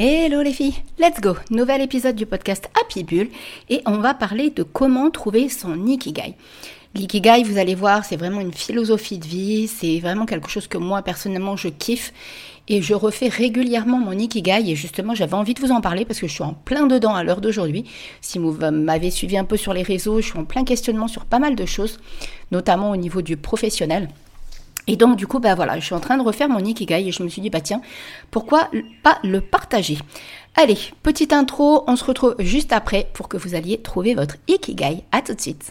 Hello les filles, let's go Nouvel épisode du podcast Happy Bull et on va parler de comment trouver son Ikigai. L'ikigai, vous allez voir, c'est vraiment une philosophie de vie, c'est vraiment quelque chose que moi personnellement je kiffe et je refais régulièrement mon Ikigai et justement j'avais envie de vous en parler parce que je suis en plein dedans à l'heure d'aujourd'hui. Si vous m'avez suivi un peu sur les réseaux, je suis en plein questionnement sur pas mal de choses, notamment au niveau du professionnel. Et donc du coup, bah voilà, je suis en train de refaire mon Ikigai et je me suis dit, bah tiens, pourquoi pas le partager? Allez, petite intro, on se retrouve juste après pour que vous alliez trouver votre Ikigai. À tout de suite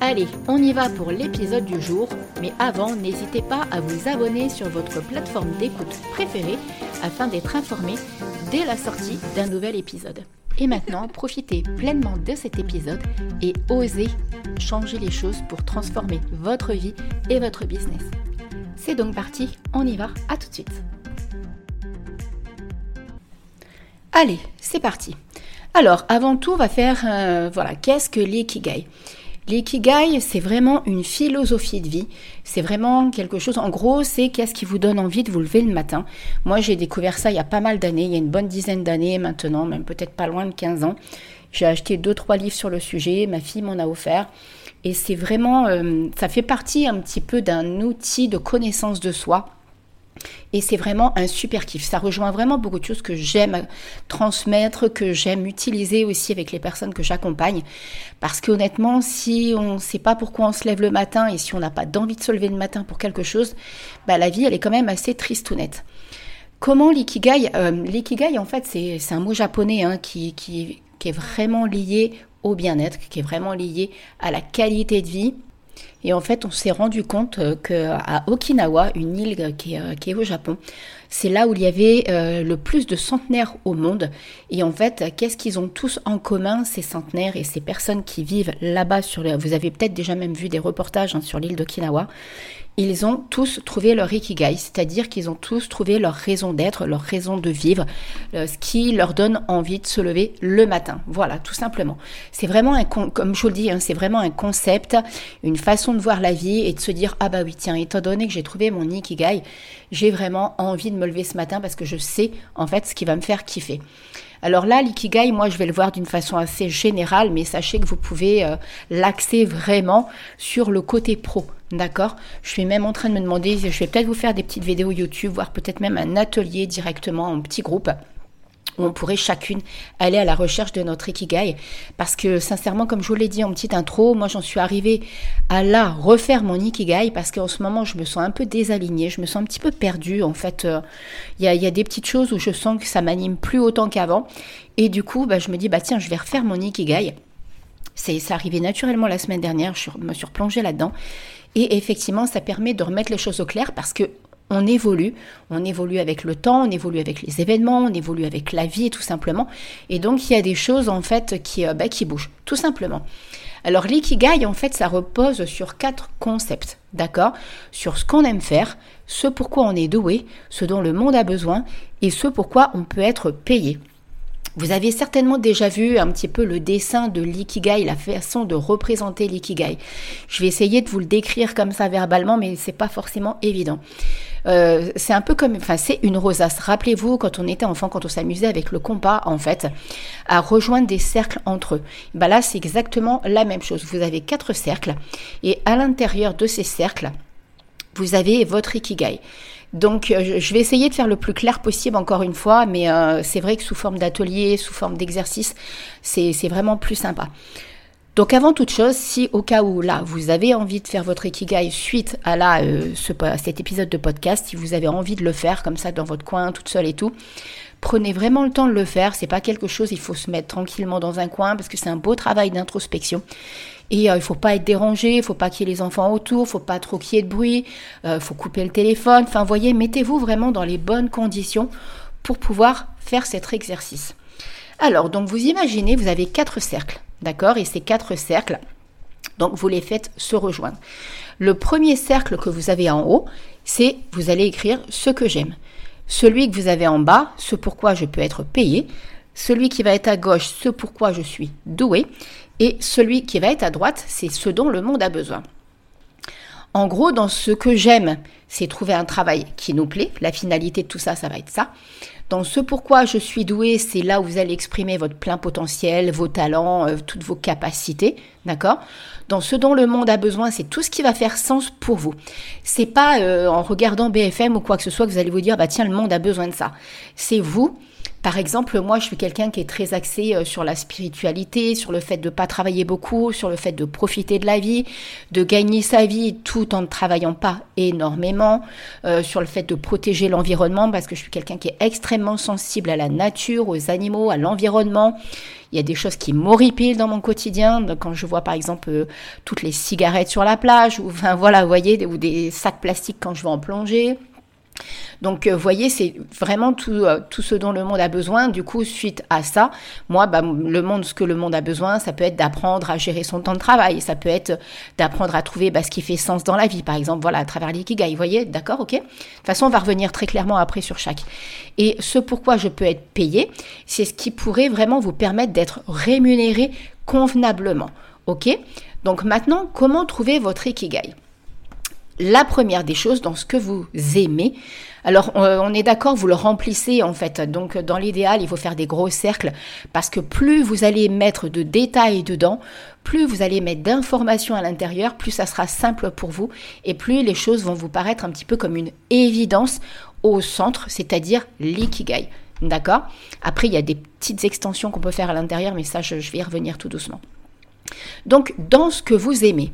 Allez, on y va pour l'épisode du jour, mais avant, n'hésitez pas à vous abonner sur votre plateforme d'écoute préférée afin d'être informé dès la sortie d'un nouvel épisode. Et maintenant, profitez pleinement de cet épisode et osez changer les choses pour transformer votre vie et votre business. C'est donc parti, on y va, à tout de suite. Allez, c'est parti. Alors, avant tout, on va faire, euh, voilà, qu'est-ce que l'ikigai? L'ikigai, c'est vraiment une philosophie de vie. C'est vraiment quelque chose, en gros, c'est qu'est-ce qui vous donne envie de vous lever le matin. Moi, j'ai découvert ça il y a pas mal d'années, il y a une bonne dizaine d'années maintenant, même peut-être pas loin de 15 ans. J'ai acheté deux, trois livres sur le sujet, ma fille m'en a offert. Et c'est vraiment, euh, ça fait partie un petit peu d'un outil de connaissance de soi et c'est vraiment un super kiff. Ça rejoint vraiment beaucoup de choses que j'aime transmettre, que j'aime utiliser aussi avec les personnes que j'accompagne. Parce qu'honnêtement, si on ne sait pas pourquoi on se lève le matin et si on n'a pas d'envie de se lever le matin pour quelque chose, bah, la vie, elle est quand même assez triste ou nette. Comment l'ikigai euh, L'ikigai, en fait, c'est un mot japonais hein, qui est vraiment lié au bien-être, qui est vraiment lié à la qualité de vie et en fait, on s'est rendu compte euh, qu'à Okinawa, une île qui est, euh, qui est, au Japon, c'est là où il y avait euh, le plus de centenaires au monde. Et en fait, qu'est-ce qu'ils ont tous en commun, ces centenaires et ces personnes qui vivent là-bas sur Vous avez peut-être déjà même vu des reportages hein, sur l'île d'Okinawa ils ont tous trouvé leur ikigai, c'est-à-dire qu'ils ont tous trouvé leur raison d'être, leur raison de vivre, euh, ce qui leur donne envie de se lever le matin. Voilà, tout simplement. C'est vraiment un, comme je le dis, hein, c'est vraiment un concept, une façon de voir la vie et de se dire ah bah oui tiens, étant donné que j'ai trouvé mon ikigai, j'ai vraiment envie de me lever ce matin parce que je sais en fait ce qui va me faire kiffer. Alors là, l'ikigai, moi, je vais le voir d'une façon assez générale, mais sachez que vous pouvez euh, l'axer vraiment sur le côté pro. D'accord? Je suis même en train de me demander, je vais peut-être vous faire des petites vidéos YouTube, voire peut-être même un atelier directement en petit groupe on pourrait chacune aller à la recherche de notre ikigai. Parce que sincèrement, comme je vous l'ai dit en petite intro, moi j'en suis arrivée à là refaire mon ikigai parce qu'en ce moment je me sens un peu désalignée, je me sens un petit peu perdue. En fait, euh, il y, a, des petites choses où je sens que ça m'anime plus autant qu'avant. Et du coup, bah, je me dis, bah tiens, je vais refaire mon ikigai. C'est arrivé naturellement la semaine dernière, je me suis replongée là-dedans. Et effectivement, ça permet de remettre les choses au clair parce que on évolue, on évolue avec le temps, on évolue avec les événements, on évolue avec la vie tout simplement. Et donc il y a des choses en fait qui, euh, bah, qui bougent, tout simplement. Alors l'ikigai en fait ça repose sur quatre concepts, d'accord? Sur ce qu'on aime faire, ce pourquoi on est doué, ce dont le monde a besoin et ce pourquoi on peut être payé. Vous avez certainement déjà vu un petit peu le dessin de l'ikigai, la façon de représenter l'ikigai. Je vais essayer de vous le décrire comme ça verbalement, mais c'est pas forcément évident. Euh, c'est un peu comme, enfin, c'est une rosace. Rappelez-vous, quand on était enfant, quand on s'amusait avec le compas, en fait, à rejoindre des cercles entre eux. Bah là, c'est exactement la même chose. Vous avez quatre cercles, et à l'intérieur de ces cercles, vous avez votre ikigai. Donc, euh, je vais essayer de faire le plus clair possible encore une fois, mais euh, c'est vrai que sous forme d'atelier, sous forme d'exercice, c'est vraiment plus sympa. Donc avant toute chose, si au cas où là vous avez envie de faire votre ikigai suite à là euh, cet épisode de podcast, si vous avez envie de le faire comme ça dans votre coin, toute seule et tout, prenez vraiment le temps de le faire. C'est pas quelque chose, il faut se mettre tranquillement dans un coin parce que c'est un beau travail d'introspection. Et euh, il faut pas être dérangé, il faut pas qu'il y ait les enfants autour, il faut pas trop qu'il y ait de bruit, il euh, faut couper le téléphone. Enfin, voyez, mettez-vous vraiment dans les bonnes conditions pour pouvoir faire cet exercice. Alors, donc vous imaginez, vous avez quatre cercles, d'accord? Et ces quatre cercles, donc vous les faites se rejoindre. Le premier cercle que vous avez en haut, c'est vous allez écrire ce que j'aime. Celui que vous avez en bas, ce pourquoi je peux être payé. Celui qui va être à gauche, ce pourquoi je suis doué. Et celui qui va être à droite, c'est ce dont le monde a besoin. En gros, dans ce que j'aime, c'est trouver un travail qui nous plaît. La finalité de tout ça, ça va être ça. Dans ce pourquoi je suis doué, c'est là où vous allez exprimer votre plein potentiel, vos talents, euh, toutes vos capacités, d'accord? Dans ce dont le monde a besoin, c'est tout ce qui va faire sens pour vous. C'est pas euh, en regardant BFM ou quoi que ce soit que vous allez vous dire bah tiens le monde a besoin de ça. C'est vous par exemple, moi, je suis quelqu'un qui est très axé euh, sur la spiritualité, sur le fait de ne pas travailler beaucoup, sur le fait de profiter de la vie, de gagner sa vie tout en ne travaillant pas énormément, euh, sur le fait de protéger l'environnement, parce que je suis quelqu'un qui est extrêmement sensible à la nature, aux animaux, à l'environnement. Il y a des choses qui m'horripilent dans mon quotidien, quand je vois par exemple euh, toutes les cigarettes sur la plage, ou enfin voilà, vous voyez, ou des sacs plastiques quand je vais en plongée. Donc, vous euh, voyez, c'est vraiment tout, euh, tout ce dont le monde a besoin. Du coup, suite à ça, moi, bah, le monde, ce que le monde a besoin, ça peut être d'apprendre à gérer son temps de travail. Ça peut être d'apprendre à trouver bah, ce qui fait sens dans la vie, par exemple, voilà, à travers l'ikigai. Vous voyez, d'accord, ok De toute façon, on va revenir très clairement après sur chaque. Et ce pourquoi je peux être payé, c'est ce qui pourrait vraiment vous permettre d'être rémunéré convenablement. Ok Donc maintenant, comment trouver votre ikigai? La première des choses dans ce que vous aimez. Alors, on est d'accord, vous le remplissez en fait. Donc, dans l'idéal, il faut faire des gros cercles parce que plus vous allez mettre de détails dedans, plus vous allez mettre d'informations à l'intérieur, plus ça sera simple pour vous et plus les choses vont vous paraître un petit peu comme une évidence au centre, c'est-à-dire l'ikigai. D'accord? Après, il y a des petites extensions qu'on peut faire à l'intérieur, mais ça, je vais y revenir tout doucement. Donc, dans ce que vous aimez,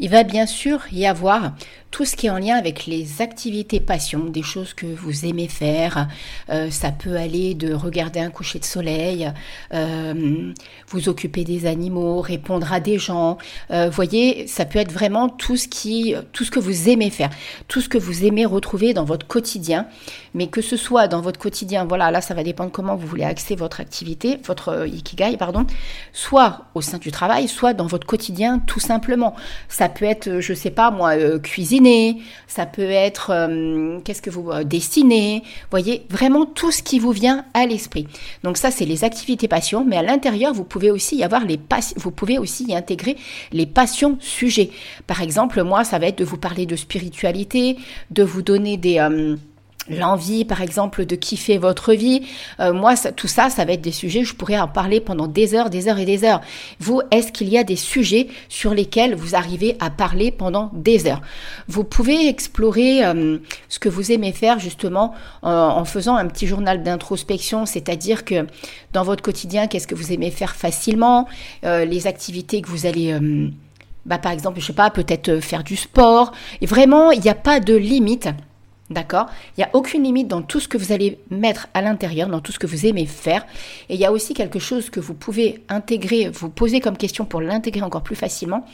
il va bien sûr y avoir tout ce qui est en lien avec les activités passion, des choses que vous aimez faire. Euh, ça peut aller de regarder un coucher de soleil, euh, vous occuper des animaux, répondre à des gens. Euh, voyez, ça peut être vraiment tout ce que vous aimez faire, tout ce que vous aimez retrouver dans votre quotidien. Mais que ce soit dans votre quotidien, voilà, là ça va dépendre comment vous voulez axer votre activité, votre ikigai, pardon, soit au sein du travail, soit dans votre quotidien tout simplement. Peut être, je sais pas moi, cuisiner ça peut être euh, qu'est-ce que vous euh, dessinez, voyez, vraiment tout ce qui vous vient à l'esprit. Donc ça c'est les activités passion, mais à l'intérieur vous pouvez aussi y avoir les vous pouvez aussi y intégrer les passions sujets. Par exemple, moi ça va être de vous parler de spiritualité, de vous donner des euh, l'envie, par exemple, de kiffer votre vie. Euh, moi, tout ça, ça va être des sujets, je pourrais en parler pendant des heures, des heures et des heures. Vous, est-ce qu'il y a des sujets sur lesquels vous arrivez à parler pendant des heures? Vous pouvez explorer euh, ce que vous aimez faire justement en faisant un petit journal d'introspection, c'est-à-dire que dans votre quotidien, qu'est-ce que vous aimez faire facilement, euh, les activités que vous allez... bah, par exemple, je sais pas, peut-être faire du sport. Et vraiment, il n'y a pas de limite D'accord? Il n'y a aucune limite dans tout ce que vous allez mettre à l'intérieur, dans tout ce que vous aimez faire. Et il y a aussi quelque chose que vous pouvez intégrer, vous poser comme question pour l'intégrer encore plus facilement.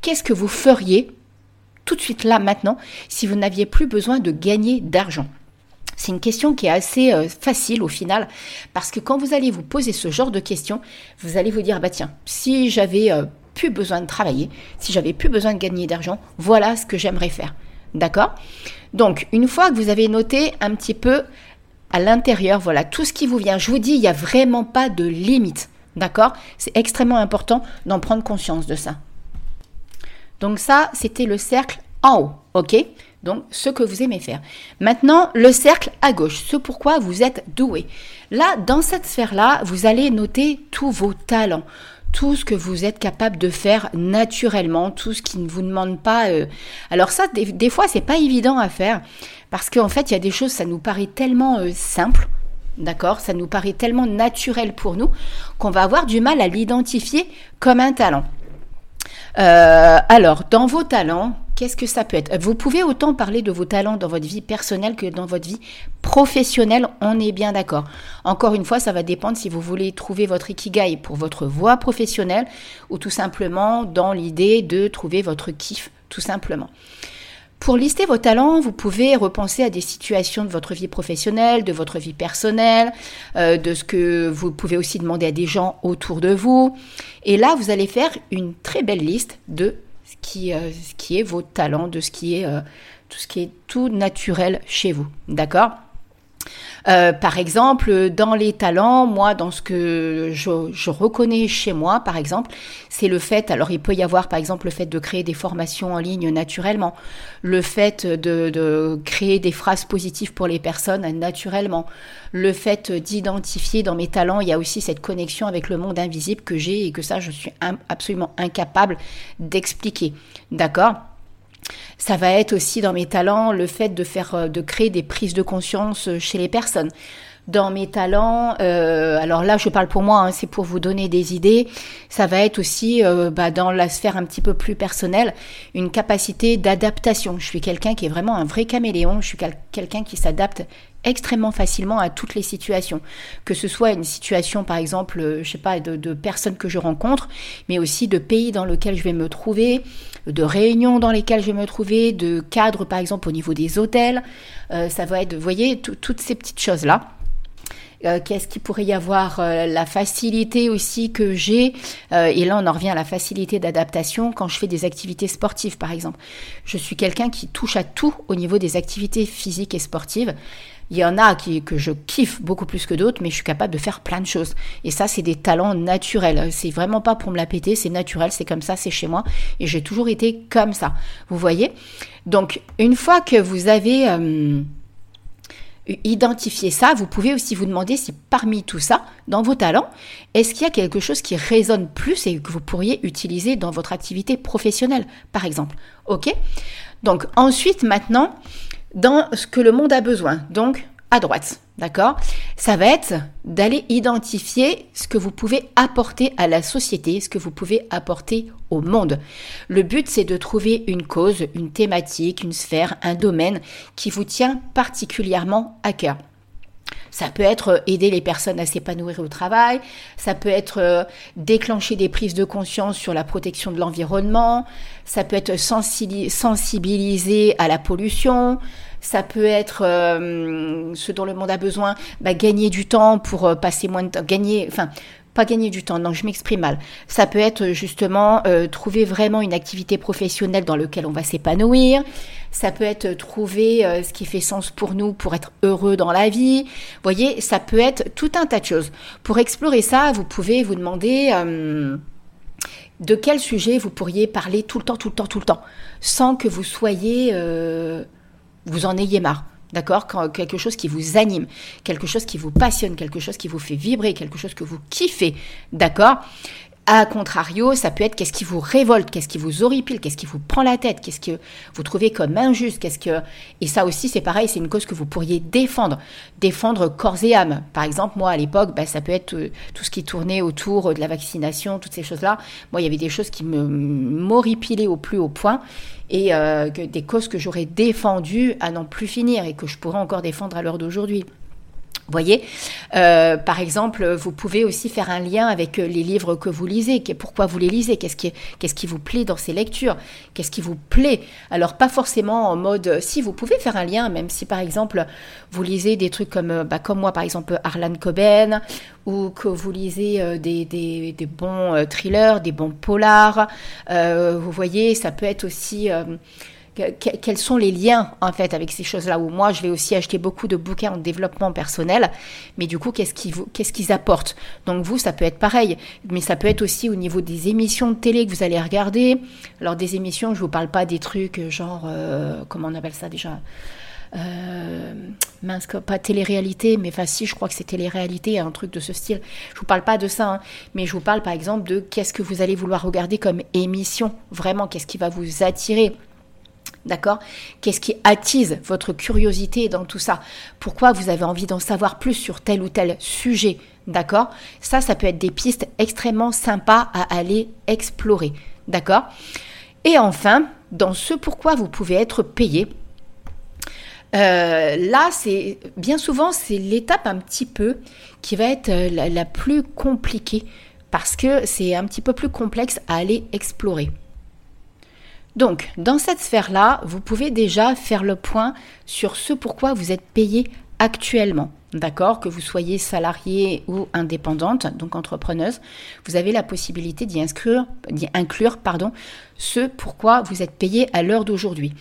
Qu'est-ce que vous feriez tout de suite là, maintenant, si vous n'aviez plus besoin de gagner d'argent? C'est une question qui est assez euh, facile au final, parce que quand vous allez vous poser ce genre de questions, vous allez vous dire, bah tiens, si j'avais euh, plus besoin de travailler, si j'avais plus besoin de gagner d'argent, voilà ce que j'aimerais faire. D'accord Donc, une fois que vous avez noté un petit peu à l'intérieur, voilà, tout ce qui vous vient, je vous dis, il n'y a vraiment pas de limite. D'accord C'est extrêmement important d'en prendre conscience de ça. Donc ça, c'était le cercle en haut, ok Donc ce que vous aimez faire. Maintenant, le cercle à gauche, ce pourquoi vous êtes doué. Là, dans cette sphère-là, vous allez noter tous vos talents, tout ce que vous êtes capable de faire naturellement, tout ce qui ne vous demande pas. Euh, alors ça, des, des fois, c'est pas évident à faire parce qu'en fait, il y a des choses, ça nous paraît tellement euh, simple. D'accord Ça nous paraît tellement naturel pour nous qu'on va avoir du mal à l'identifier comme un talent. Euh, alors, dans vos talents, qu'est-ce que ça peut être? Vous pouvez autant parler de vos talents dans votre vie personnelle que dans votre vie professionnelle, on est bien d'accord. Encore une fois, ça va dépendre si vous voulez trouver votre ikigai pour votre voie professionnelle ou tout simplement dans l'idée de trouver votre kiff, tout simplement. Pour lister vos talents, vous pouvez repenser à des situations de votre vie professionnelle, de votre vie personnelle, euh, de ce que vous pouvez aussi demander à des gens autour de vous. Et là, vous allez faire une très belle liste de ce qui, euh, ce qui est vos talents, de euh, ce qui est tout naturel chez vous. D'accord? Euh, par exemple, dans les talents, moi, dans ce que je, reconnais chez moi, par exemple, c'est le fait, alors il peut y avoir par exemple le fait de créer des formations en ligne naturellement, le fait de, créer des phrases positives pour les personnes naturellement, le fait d'identifier dans mes talents, il y a aussi cette connexion avec le monde invisible que j'ai et que ça, je suis absolument incapable d'expliquer. D'accord? Ça va être aussi dans mes talents le fait de faire, euh, de créer des prises de conscience euh, chez les personnes. Dans mes talents, euh, alors là je parle pour moi, hein, c'est pour vous donner des idées. Ça va être aussi bah, dans la sphère un petit peu plus personnelle, une capacité d'adaptation. Je suis quelqu'un qui est vraiment un vrai caméléon. Je suis quelqu'un qui s'adapte extrêmement facilement à toutes les situations, que ce soit une situation par exemple, euh, je sais pas, de, personnes que je rencontre, mais aussi de pays dans lesquels je vais me trouver, de réunions dans lesquelles je vais me trouver, de cadres par exemple au niveau des hôtels, euh, ça va être, vous voyez, toutes ces petites choses là. Euh, qu'est-ce qu'il pourrait y avoir La facilité aussi que j'ai, et là on en revient à la facilité d'adaptation quand je fais des activités sportives par exemple. Je suis quelqu'un qui touche à tout au niveau des activités physiques et sportives. Il y en a qui, que je kiffe beaucoup plus que d'autres, mais je suis capable de faire plein de choses. Et ça, c'est des talents naturels. C'est vraiment pas pour me la péter, c'est naturel, c'est comme ça, c'est chez moi. Et j'ai toujours été comme ça. Vous voyez? Donc, une fois que vous avez... Euh, identifié ça, vous pouvez aussi vous demander si parmi tout ça, dans vos talents, est-ce qu'il y a quelque chose qui résonne plus et que vous pourriez utiliser dans votre activité professionnelle, par exemple. OK? Donc ensuite, maintenant, dans ce que le monde a besoin. Donc, à droite, d'accord? Ça va être d'aller identifier ce que vous pouvez apporter à la société, ce que vous pouvez apporter au monde. Le but, c'est de trouver une cause, une thématique, une sphère, un domaine qui vous tient particulièrement à cœur. Ça peut être euh, aider les personnes à s'épanouir au travail, ça peut être euh, déclencher des prises de conscience sur la protection de l'environnement, ça peut être sensibiliser à la pollution, ça peut être euh, ce dont le monde a besoin, bah, gagner du temps pour passer moins de temps, gagner, enfin pas gagner du temps, non, je m'exprime mal. Ça peut être justement euh, trouver vraiment une activité professionnelle dans laquelle on va s'épanouir. Ça peut être trouver euh, ce qui fait sens pour nous pour être heureux dans la vie. Vous voyez, ça peut être tout un tas de choses. Pour explorer ça, vous pouvez vous demander euh, de quel sujet vous pourriez parler tout le temps, tout le temps, tout le temps, sans que vous soyez, vous en ayez marre. D'accord? Quelque chose qui vous anime, quelque chose qui vous passionne, quelque chose qui vous fait vibrer, quelque chose que vous kiffez. D'accord? A contrario, ça peut être qu'est-ce qui vous révolte, qu'est-ce qui vous horripile, qu'est-ce qui vous prend la tête, qu'est-ce que vous trouvez comme injuste, qu'est-ce que et ça aussi c'est pareil, c'est une cause que vous pourriez défendre, défendre corps et âme. Par exemple, moi à l'époque, bah, ça peut être euh, tout ce qui tournait autour de la vaccination, toutes ces choses-là. Moi, il y avait des choses qui me m'horripilaient au plus haut point et euh, des causes que j'aurais défendues à n'en plus finir et que je pourrais encore défendre à l'heure d'aujourd'hui voyez, euh, par exemple, vous pouvez aussi faire un lien avec euh, les livres que vous lisez. Pourquoi vous les lisez? Qu'est-ce qui, vous plaît dans ces lectures? Qu'est-ce qui vous plaît? Alors, pas forcément en mode... Si, vous pouvez faire un lien, même si, par exemple, vous lisez des trucs comme, euh, bah, comme moi, par exemple, Harlan Coben, ou que vous lisez des, bons thrillers, des bons polars. vous voyez, ça peut être aussi quels sont les liens en fait avec ces choses-là où moi je vais aussi acheter beaucoup de bouquins en développement personnel mais du coup qu'est-ce qu'ils qu'est-ce qu'ils apportent? Donc vous ça peut être pareil mais ça peut être aussi au niveau des émissions de télé que vous allez regarder alors des émissions je vous parle pas des trucs genre euh, comment on appelle ça déjà euh, mince, pas télé-réalité, mais enfin si, je crois que c'est télé-réalité, un truc de ce style. Je vous parle pas de ça, hein, mais je vous parle par exemple de qu'est-ce que vous allez vouloir regarder comme émission, vraiment, qu'est-ce qui va vous attirer? D'accord Qu'est-ce qui attise votre curiosité dans tout ça Pourquoi vous avez envie d'en savoir plus sur tel ou tel sujet D'accord Ça, ça peut être des pistes extrêmement sympas à aller explorer. D'accord Et enfin, dans ce pourquoi vous pouvez être payé, euh, là, c'est bien souvent, c'est l'étape un petit peu qui va être euh, la plus compliquée parce que c'est un petit peu plus complexe à aller explorer. Donc, dans cette sphère-là, vous pouvez déjà faire le point sur ce pourquoi vous êtes payé actuellement. D'accord? Que vous soyez salarié ou indépendante, donc entrepreneuse, vous avez la possibilité d'y inclure, ce pourquoi vous êtes payé à l'heure d'aujourd'hui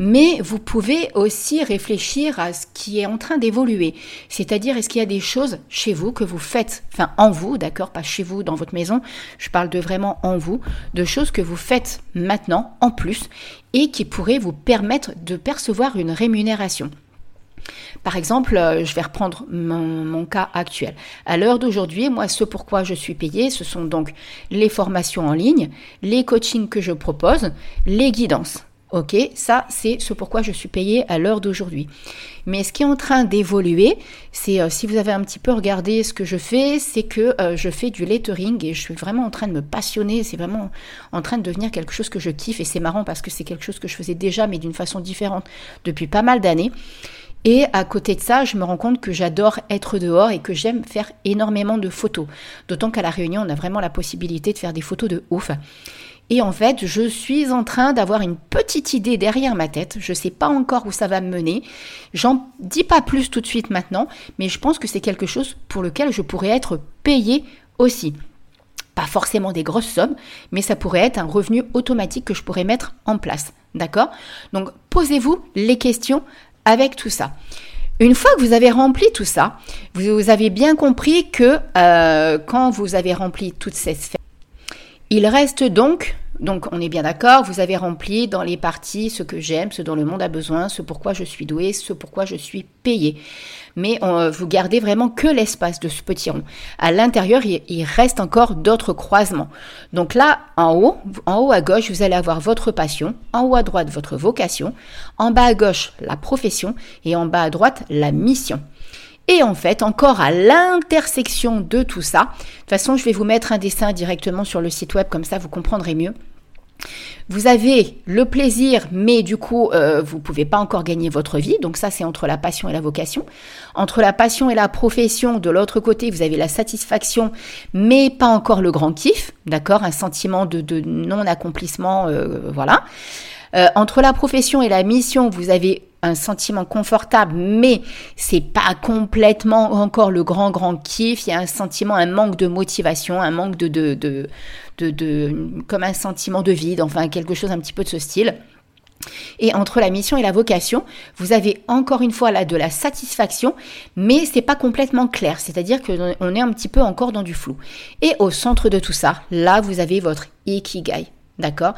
mais vous pouvez aussi réfléchir à ce qui est en train d'évoluer. C'est-à-dire, est-ce qu'il y a des choses chez vous que vous faites, enfin en vous, d'accord, pas chez vous, dans votre maison, je parle de vraiment en vous, de choses que vous faites maintenant, en plus, et qui pourraient vous permettre de percevoir une rémunération? Par exemple, euh, je vais reprendre mon, cas actuel. À l'heure d'aujourd'hui, moi, ce pourquoi je suis payée, ce sont donc les formations en ligne, les coachings que je propose, les guidances. Ok, ça c'est ce pourquoi je suis payée à l'heure d'aujourd'hui. Mais ce qui est en train d'évoluer, c'est euh, si vous avez un petit peu regardé ce que je fais, c'est que euh, je fais du lettering et je suis vraiment en train de me passionner. C'est vraiment en train de devenir quelque chose que je kiffe et c'est marrant parce que c'est quelque chose que je faisais déjà mais d'une façon différente depuis pas mal d'années. Et à côté de ça, je me rends compte que j'adore être dehors et que j'aime faire énormément de photos. D'autant qu'à la Réunion, on a vraiment la possibilité de faire des photos de ouf. Et en fait, je suis en train d'avoir une petite idée derrière ma tête. Je ne sais pas encore où ça va me mener. J'en dis pas plus tout de suite maintenant, mais je pense que c'est quelque chose pour lequel je pourrais être payée aussi. Pas forcément des grosses sommes, mais ça pourrait être un revenu automatique que je pourrais mettre en place. D'accord? Donc, posez-vous les questions avec tout ça. Une fois que vous avez rempli tout ça, vous, avez bien compris que euh, quand vous avez rempli toutes ces sphères, il reste donc, donc on est bien d'accord, vous avez rempli dans les parties ce que j'aime, ce dont le monde a besoin, ce pourquoi je suis doué, ce pourquoi je suis payé. Mais vous gardez vraiment que l'espace de ce petit rond. À l'intérieur, il, reste encore d'autres croisements. Donc là, en haut, en haut à gauche, vous allez avoir votre passion, en haut à droite, votre vocation, en bas à gauche, la profession, et en bas à droite, la mission. Et en fait, encore à l'intersection de tout ça, de toute façon, je vais vous mettre un dessin directement sur le site web, comme ça vous comprendrez mieux. Vous avez le plaisir, mais du coup, euh, vous ne pouvez pas encore gagner votre vie. Donc ça, c'est entre la passion et la vocation. Entre la passion et la profession, de l'autre côté, vous avez la satisfaction, mais pas encore le grand kiff, d'accord? Un sentiment de, non-accomplissement, euh, voilà. Euh, entre la profession et la mission, vous avez un sentiment confortable, mais c'est pas complètement encore le grand grand kiff. Il y a un sentiment, un manque de motivation, un manque de de, de, de, comme un sentiment de vide, enfin quelque chose un petit peu de ce style. Et entre la mission et la vocation, vous avez encore une fois là de la satisfaction, mais c'est pas complètement clair. C'est-à-dire qu'on est un petit peu encore dans du flou. Et au centre de tout ça, là, vous avez votre ikigai. D'accord?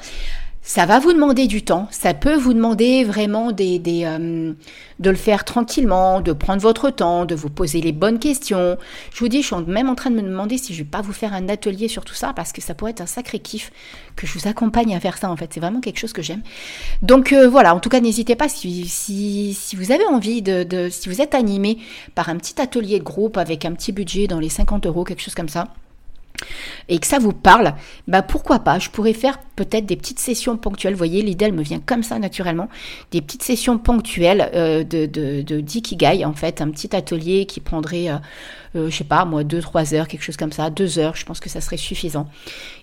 Ça va vous demander du temps, ça peut vous demander vraiment euh, de le faire tranquillement, de prendre votre temps, de vous poser les bonnes questions. Je vous dis, je suis même en train de me demander si je vais pas vous faire un atelier sur tout ça parce que ça pourrait être un sacré kiff que je vous accompagne à faire ça en fait. C'est vraiment quelque chose que j'aime. Donc euh, voilà, en tout cas, n'hésitez pas si, vous avez envie si vous êtes animé par un petit atelier de groupe avec un petit budget dans les 50 euros, quelque chose comme ça et que ça vous parle, bah pourquoi pas, je pourrais faire peut-être des petites sessions ponctuelles, vous voyez, l'idée elle me vient comme ça naturellement, des petites sessions ponctuelles euh, de, de, de d'Ikigai en fait, un petit atelier qui prendrait, euh, je sais pas moi, 2-3 heures, quelque chose comme ça, 2 heures, je pense que ça serait suffisant,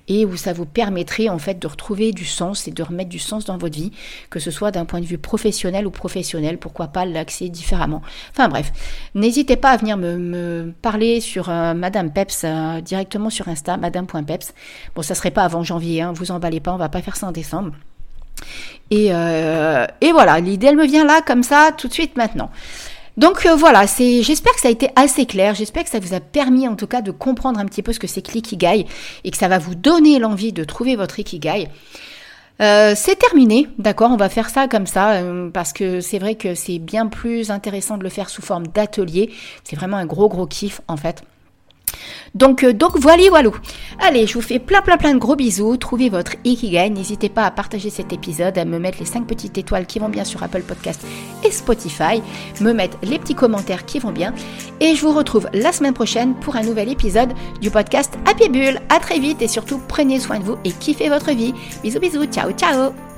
et où ça vous permettrait en fait de retrouver du sens et de remettre du sens dans votre vie, que ce soit d'un point de vue professionnel ou professionnel, pourquoi pas l'accès différemment. Enfin bref, n'hésitez pas à venir me, parler sur Madame Peps directement sur Insta, madame.peps. Bon, ça serait pas avant janvier, hein, vous emballez pas, on va pas faire ça en décembre. Et, euh, et voilà, l'idée elle me vient là comme ça tout de suite maintenant. Donc euh, voilà, c'est, j'espère que ça a été assez clair, j'espère que ça vous a permis en tout cas de comprendre un petit peu ce que c'est que l'ikigai et que ça va vous donner l'envie de trouver votre ikigai. Euh, c'est terminé, d'accord, on va faire ça comme ça, parce que c'est vrai que c'est bien plus intéressant de le faire sous forme d'atelier. C'est vraiment un gros gros kiff en fait. Donc, euh, donc voilà, voilà. Allez, je vous fais plein, plein, plein de gros bisous. Trouvez votre Ikigai. N'hésitez pas à partager cet épisode, à me mettre les 5 petites étoiles qui vont bien sur Apple Podcast et Spotify, me mettre les petits commentaires qui vont bien. Et je vous retrouve la semaine prochaine pour un nouvel épisode du podcast Happy Bull. À très vite et surtout, prenez soin de vous et kiffez votre vie. Bisous, bisous. Ciao, ciao.